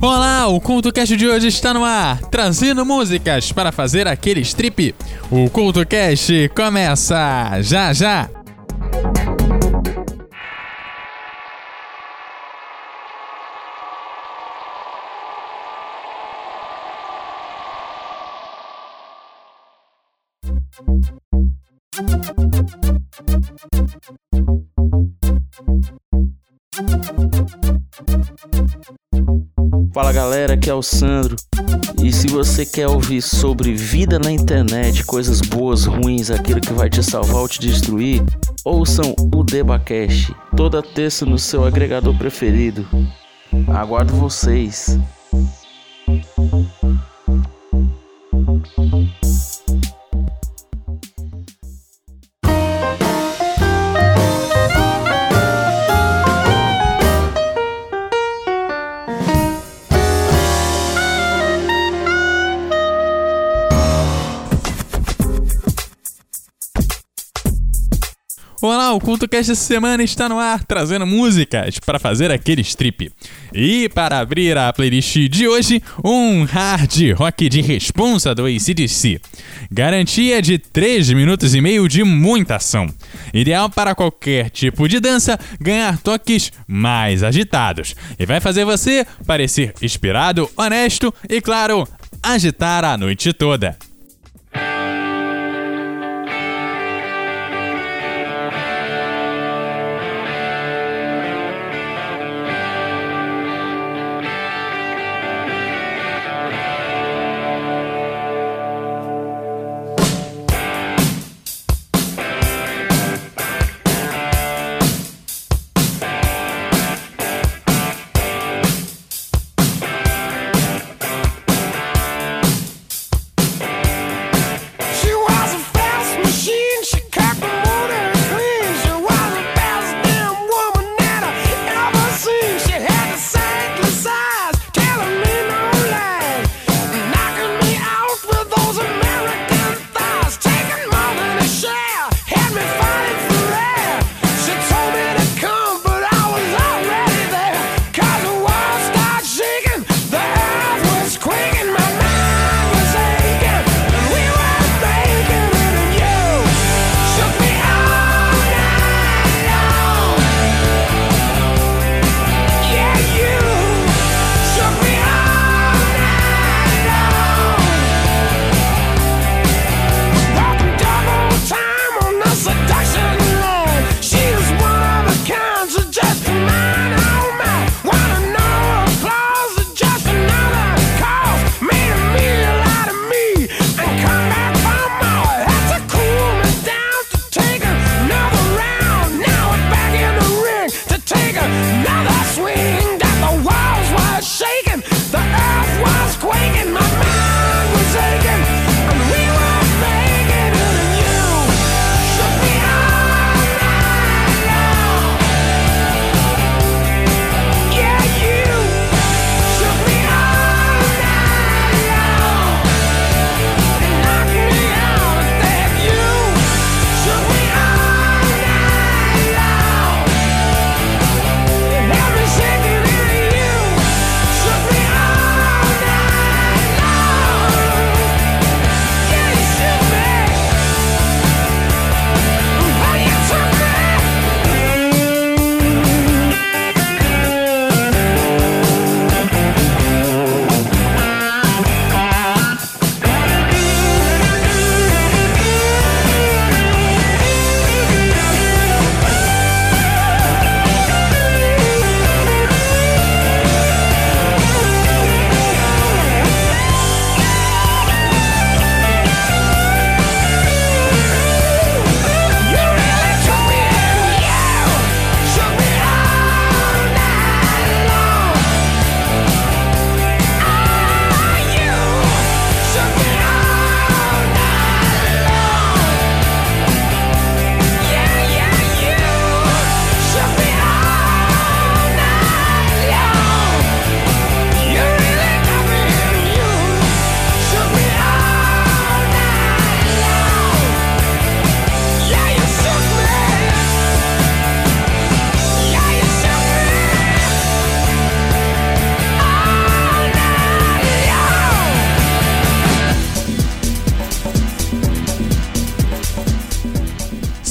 Olá, o CultoCast de hoje está no ar, trazendo músicas para fazer aquele strip. O CultoCast começa já já! Galera, aqui é o Sandro. E se você quer ouvir sobre vida na internet, coisas boas, ruins, aquilo que vai te salvar ou te destruir, ouçam o Debacast, toda terça no seu agregador preferido. Aguardo vocês. Olá, o CultoCast essa semana está no ar, trazendo músicas para fazer aquele strip. E para abrir a playlist de hoje, um hard rock de responsa do ACDC. Garantia de 3 minutos e meio de muita ação. Ideal para qualquer tipo de dança ganhar toques mais agitados. E vai fazer você parecer inspirado, honesto e, claro, agitar a noite toda.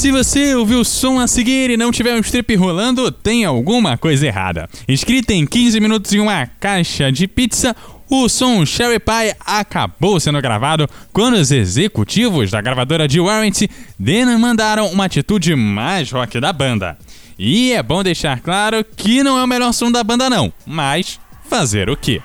Se você ouviu o som a seguir e não tiver um strip rolando, tem alguma coisa errada. Escrita em 15 minutos em uma caixa de pizza, o som Cherry Pie acabou sendo gravado quando os executivos da gravadora de Warrant demandaram uma atitude mais rock da banda. E é bom deixar claro que não é o melhor som da banda não, mas fazer o quê?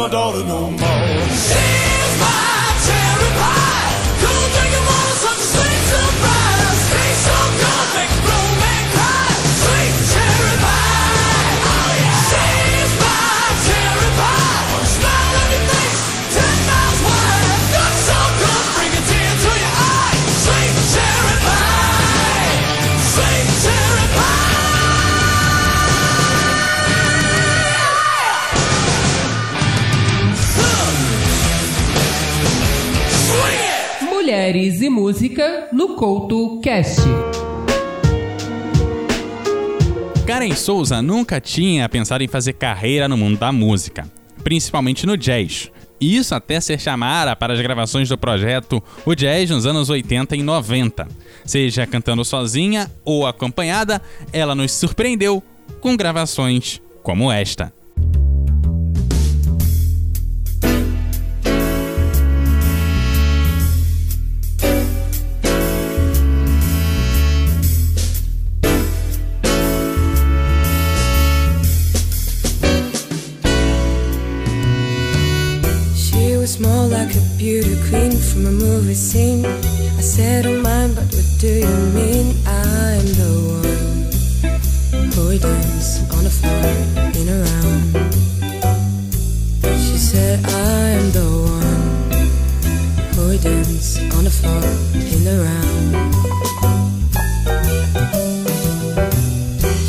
my daughter no more. música no Couto Cast. Karen Souza nunca tinha pensado em fazer carreira no mundo da música, principalmente no jazz. Isso até ser chamada para as gravações do projeto O Jazz nos anos 80 e 90. Seja cantando sozinha ou acompanhada, ela nos surpreendeu com gravações como esta. every scene. I said oh, don't mind, but what do you mean? I'm the one who we dance on the floor in a round. She said I'm the one who we dance on the floor in a round.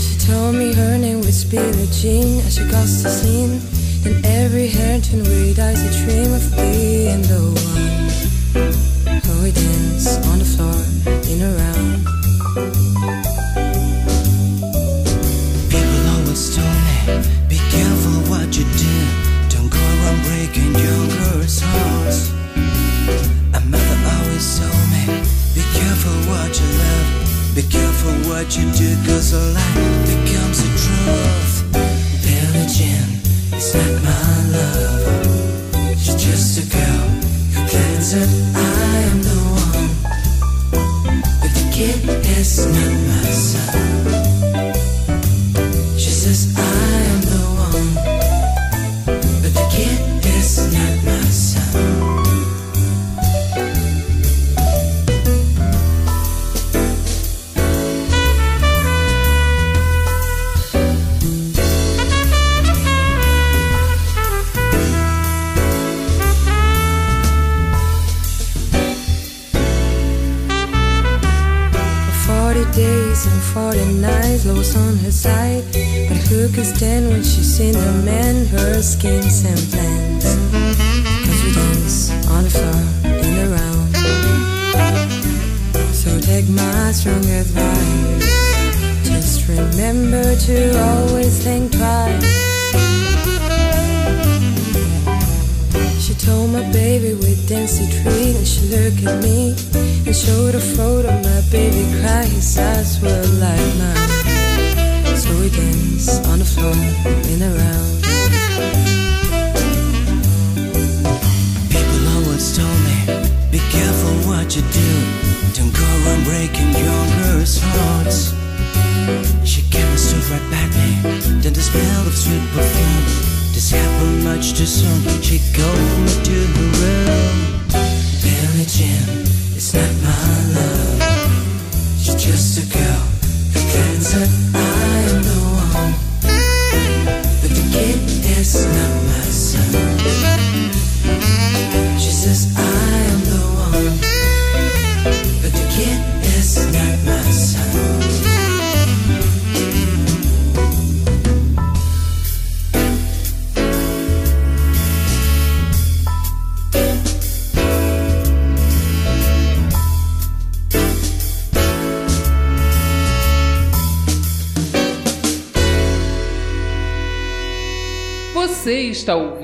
She told me her name was Billie Jean, as she got the scene. And every hair turned red eyes, a dream of being the one. 50s and 49s, Lois on her side. But who could stand when she's seen the man, her schemes and plans? Cause we dance on the floor in the round. So take my strong advice. Just remember to always think twice. My baby with Dancy treat and she looked at me and showed a photo. My baby cried, his eyes were like mine. So we danced on the floor in a round. People always told me, be careful what you do. Don't go around breaking young girls' hearts. She came and stood right by me. Then the smell of sweet perfume. This happened much soon. She called me to her room. Billie Jean, it's not my love. She's just a girl who claims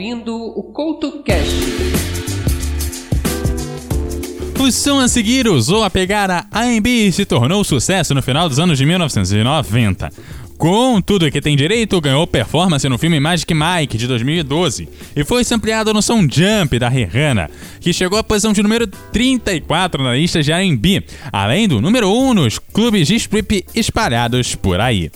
ouvindo o CoutoCast. O som a seguir usou a pegada R&B e se tornou sucesso no final dos anos de 1990. Com tudo que tem direito, ganhou performance no filme Magic Mike de 2012 e foi sampleado no som Jump da Rihanna, que chegou à posição de número 34 na lista de R&B, além do número 1 nos clubes de strip espalhados por aí.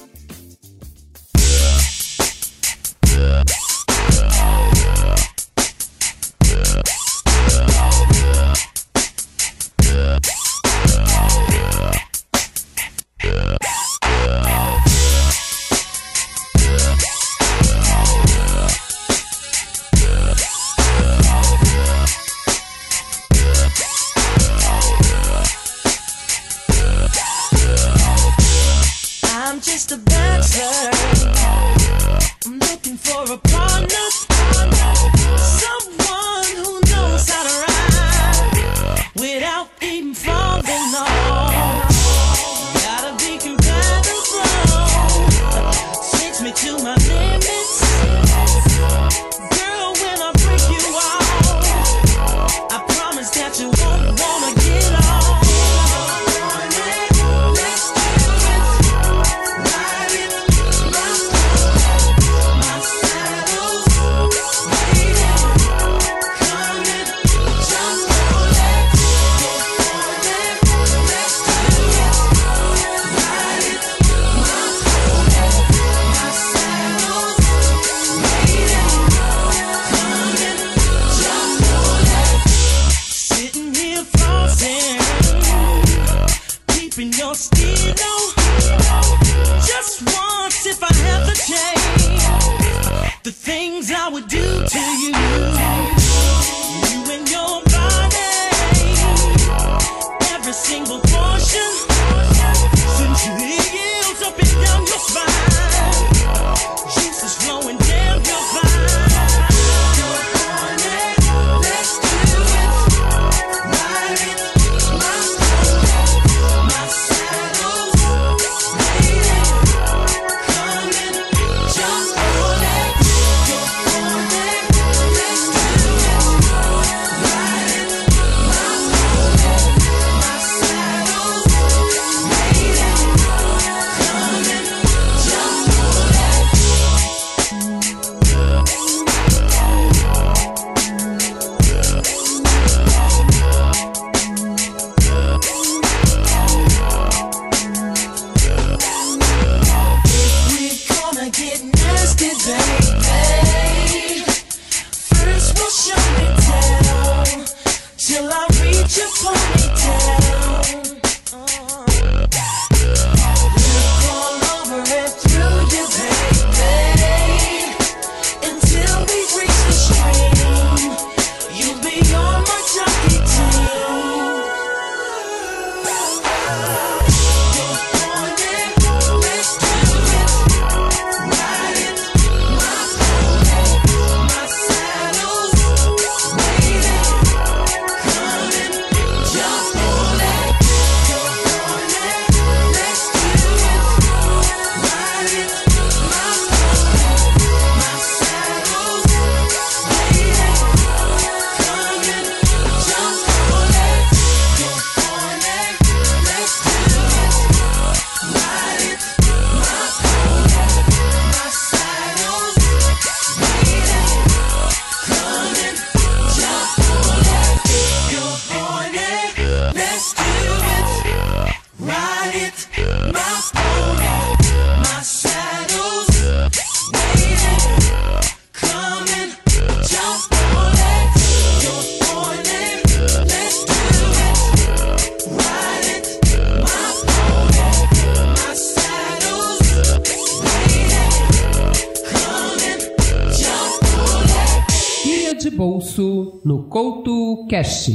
Pulso no Couto cash.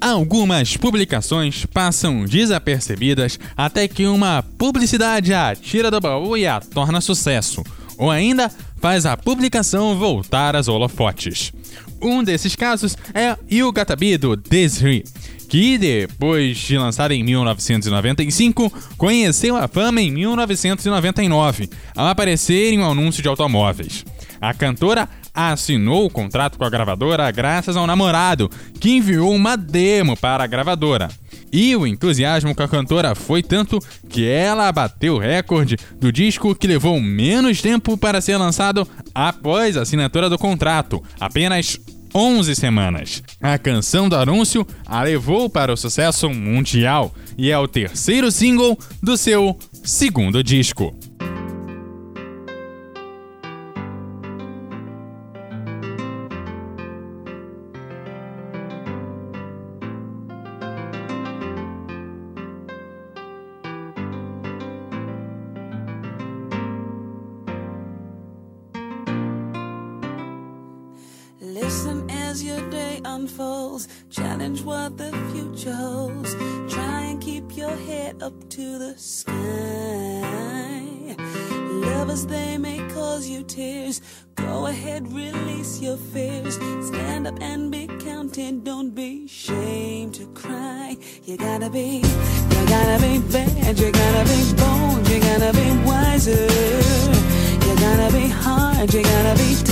Algumas publicações passam desapercebidas até que uma publicidade a tira do baú e a torna sucesso, ou ainda faz a publicação voltar às holofotes. Um desses casos é Yugatabi do Desri, que depois de lançado em 1995, conheceu a fama em 1999, ao aparecer em um anúncio de automóveis. A cantora assinou o contrato com a gravadora graças ao namorado, que enviou uma demo para a gravadora. E o entusiasmo com a cantora foi tanto que ela bateu o recorde do disco que levou menos tempo para ser lançado após a assinatura do contrato, apenas 11 semanas. A canção do anúncio a levou para o sucesso mundial e é o terceiro single do seu segundo disco.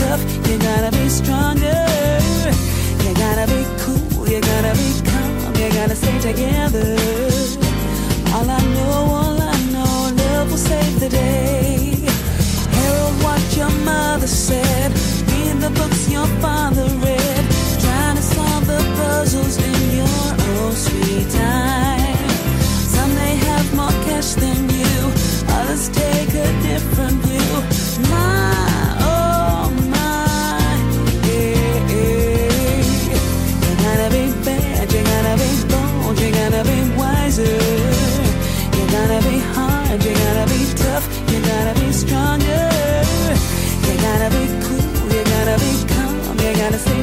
tough, you gotta be stronger. You gotta be cool, you gotta be calm, you gotta stay together. All I know, all I know, love will save the day. Harold, what your mother said, read the books your father read, trying to solve the puzzles in your own sweet time. Some may have more cash than you, others take a different view.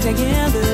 together.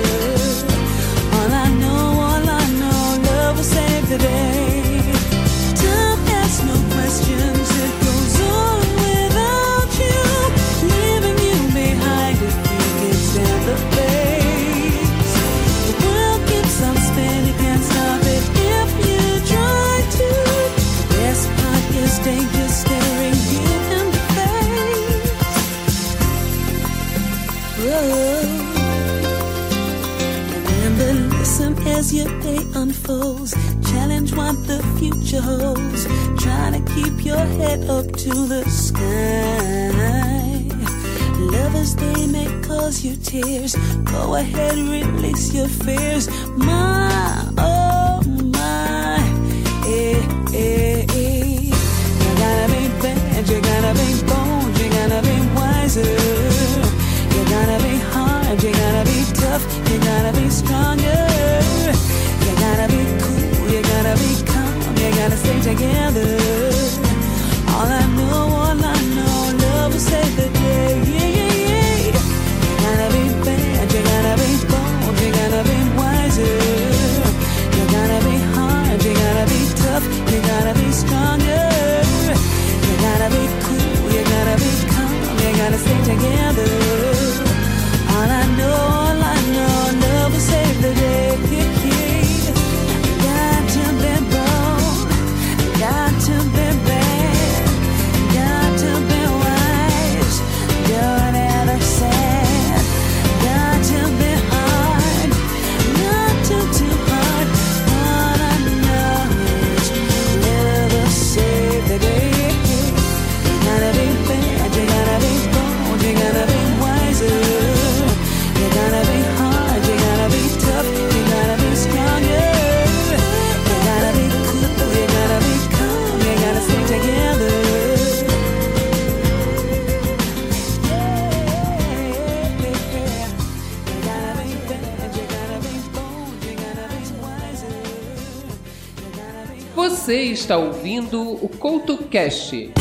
Você está ouvindo o CoutoCast.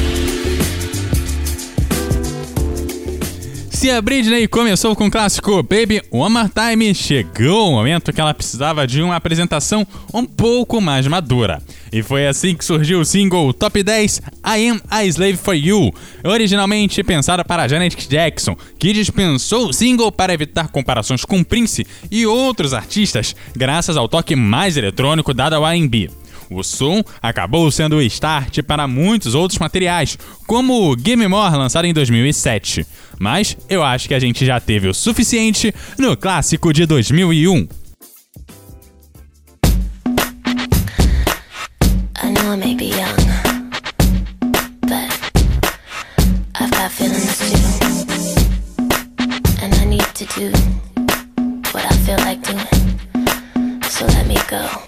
Se a Britney começou com o clássico Baby One More Time, chegou o momento que ela precisava de uma apresentação um pouco mais madura. E foi assim que surgiu o single Top 10 I Am a Slave for You, originalmente pensado para Janet Jackson, que dispensou o single para evitar comparações com Prince e outros artistas, graças ao toque mais eletrônico dado ao R&B. O som acabou sendo o start para muitos outros materiais, como o Game More lançado em 2007. Mas eu acho que a gente já teve o suficiente no clássico de 2001. I know I may be young, but I've got feelings too. And I need to do what I feel like doing. So let me go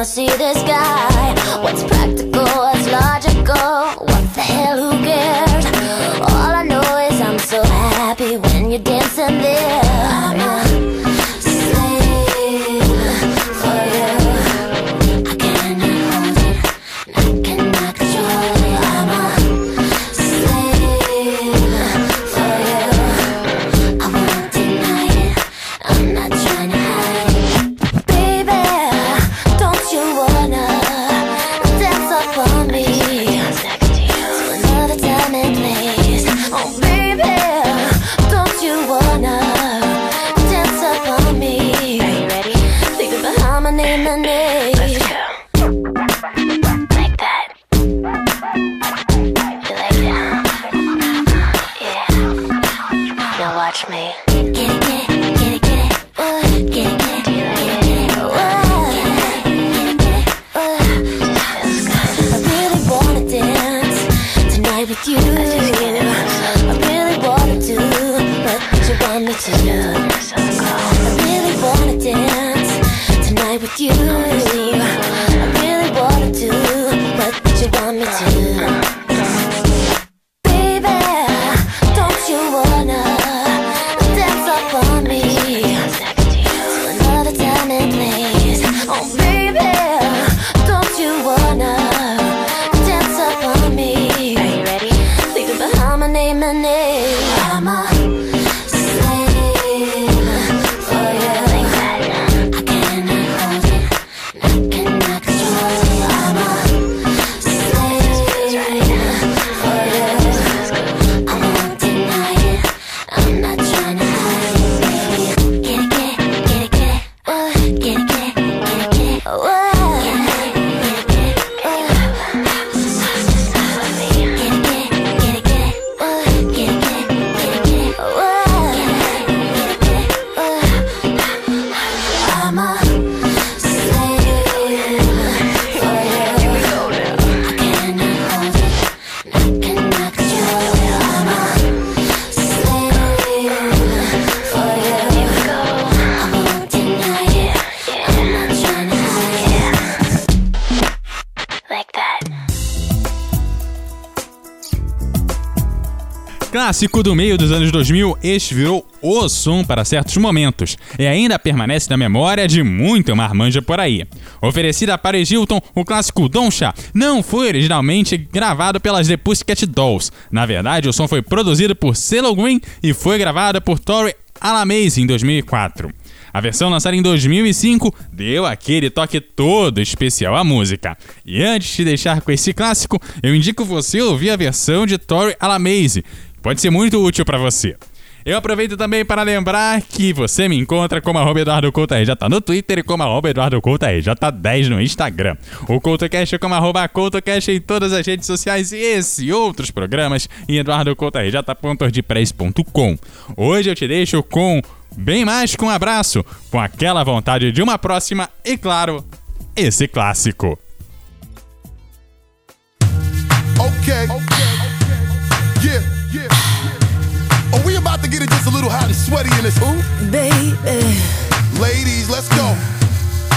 When I see this guy. Yeah. Clássico do meio dos anos 2000, este virou o som para certos momentos e ainda permanece na memória de muito marmanja por aí. Oferecida a Paris Hilton, o clássico Doncha não foi originalmente gravado pelas The Pussycat Dolls. Na verdade, o som foi produzido por CeeLo Green e foi gravado por Tori Alamaze em 2004. A versão lançada em 2005 deu aquele toque todo especial à música. E antes de deixar com esse clássico, eu indico você ouvir a versão de Tori Alamaze. Pode ser muito útil para você. Eu aproveito também para lembrar que você me encontra como arroba Eduardo Couto RJ no Twitter e como arroba Eduardo Couto RJ10 no Instagram. O CoutoCast é como arroba CoutoCast em todas as redes sociais e esse e outros programas em eduardocoutorj.ordpress.com. Hoje eu te deixo com bem mais que um abraço, com aquela vontade de uma próxima e, claro, esse clássico. Okay. About to get it just a little hot and sweaty in this hoop? Baby, Ladies, let's go.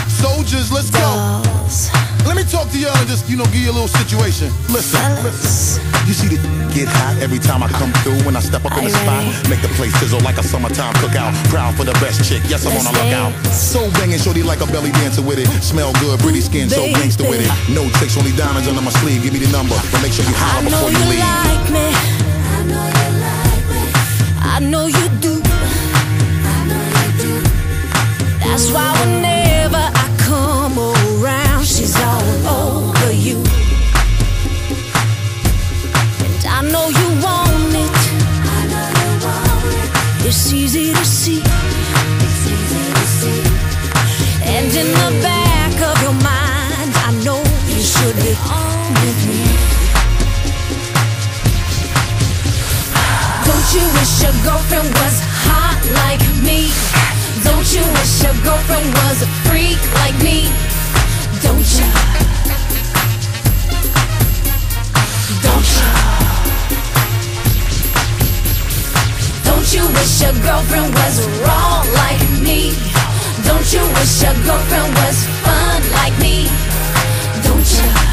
Soldiers, let's go. dolls, Let me talk to y'all and just, you know, give you a little situation. Listen, fellas. you see the get hot every time I come through when I step up in the spot. Make the place sizzle like a summertime cookout. Proud for the best chick, yes, I'm Let's on the lookout. dance. So banging, shorty like a belly dancer with it. Smell good, pretty skin, so Baby. gangster with it. No tricks, only diamonds under my sleeve. Give me the number, but make sure you I holler before you you leave. like me. I know you I know you do. That's why whenever I come around, she's all over you. And I know you want it. It's easy to see. And in the back of your mind, I know you should be on with me. You wish your girlfriend was hot like me? Don't you wish your girlfriend was a freak like me? Don't you? Don't you? Don't you wish your girlfriend was raw like me? Don't you wish your girlfriend was fun like me? Don't you?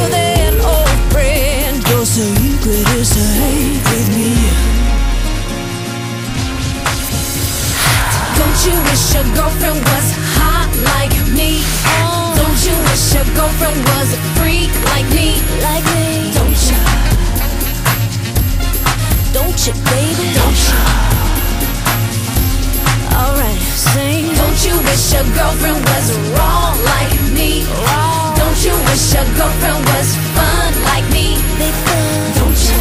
Don't you wish your girlfriend was hot like me? Oh. Don't you wish your girlfriend was a freak like me? Like me. Don't you? Don't you, baby? Don't you? Alright, sing. Don't you wish your girlfriend was raw like me? Raw. Don't you wish your girlfriend was fun like me? They fun. Don't you?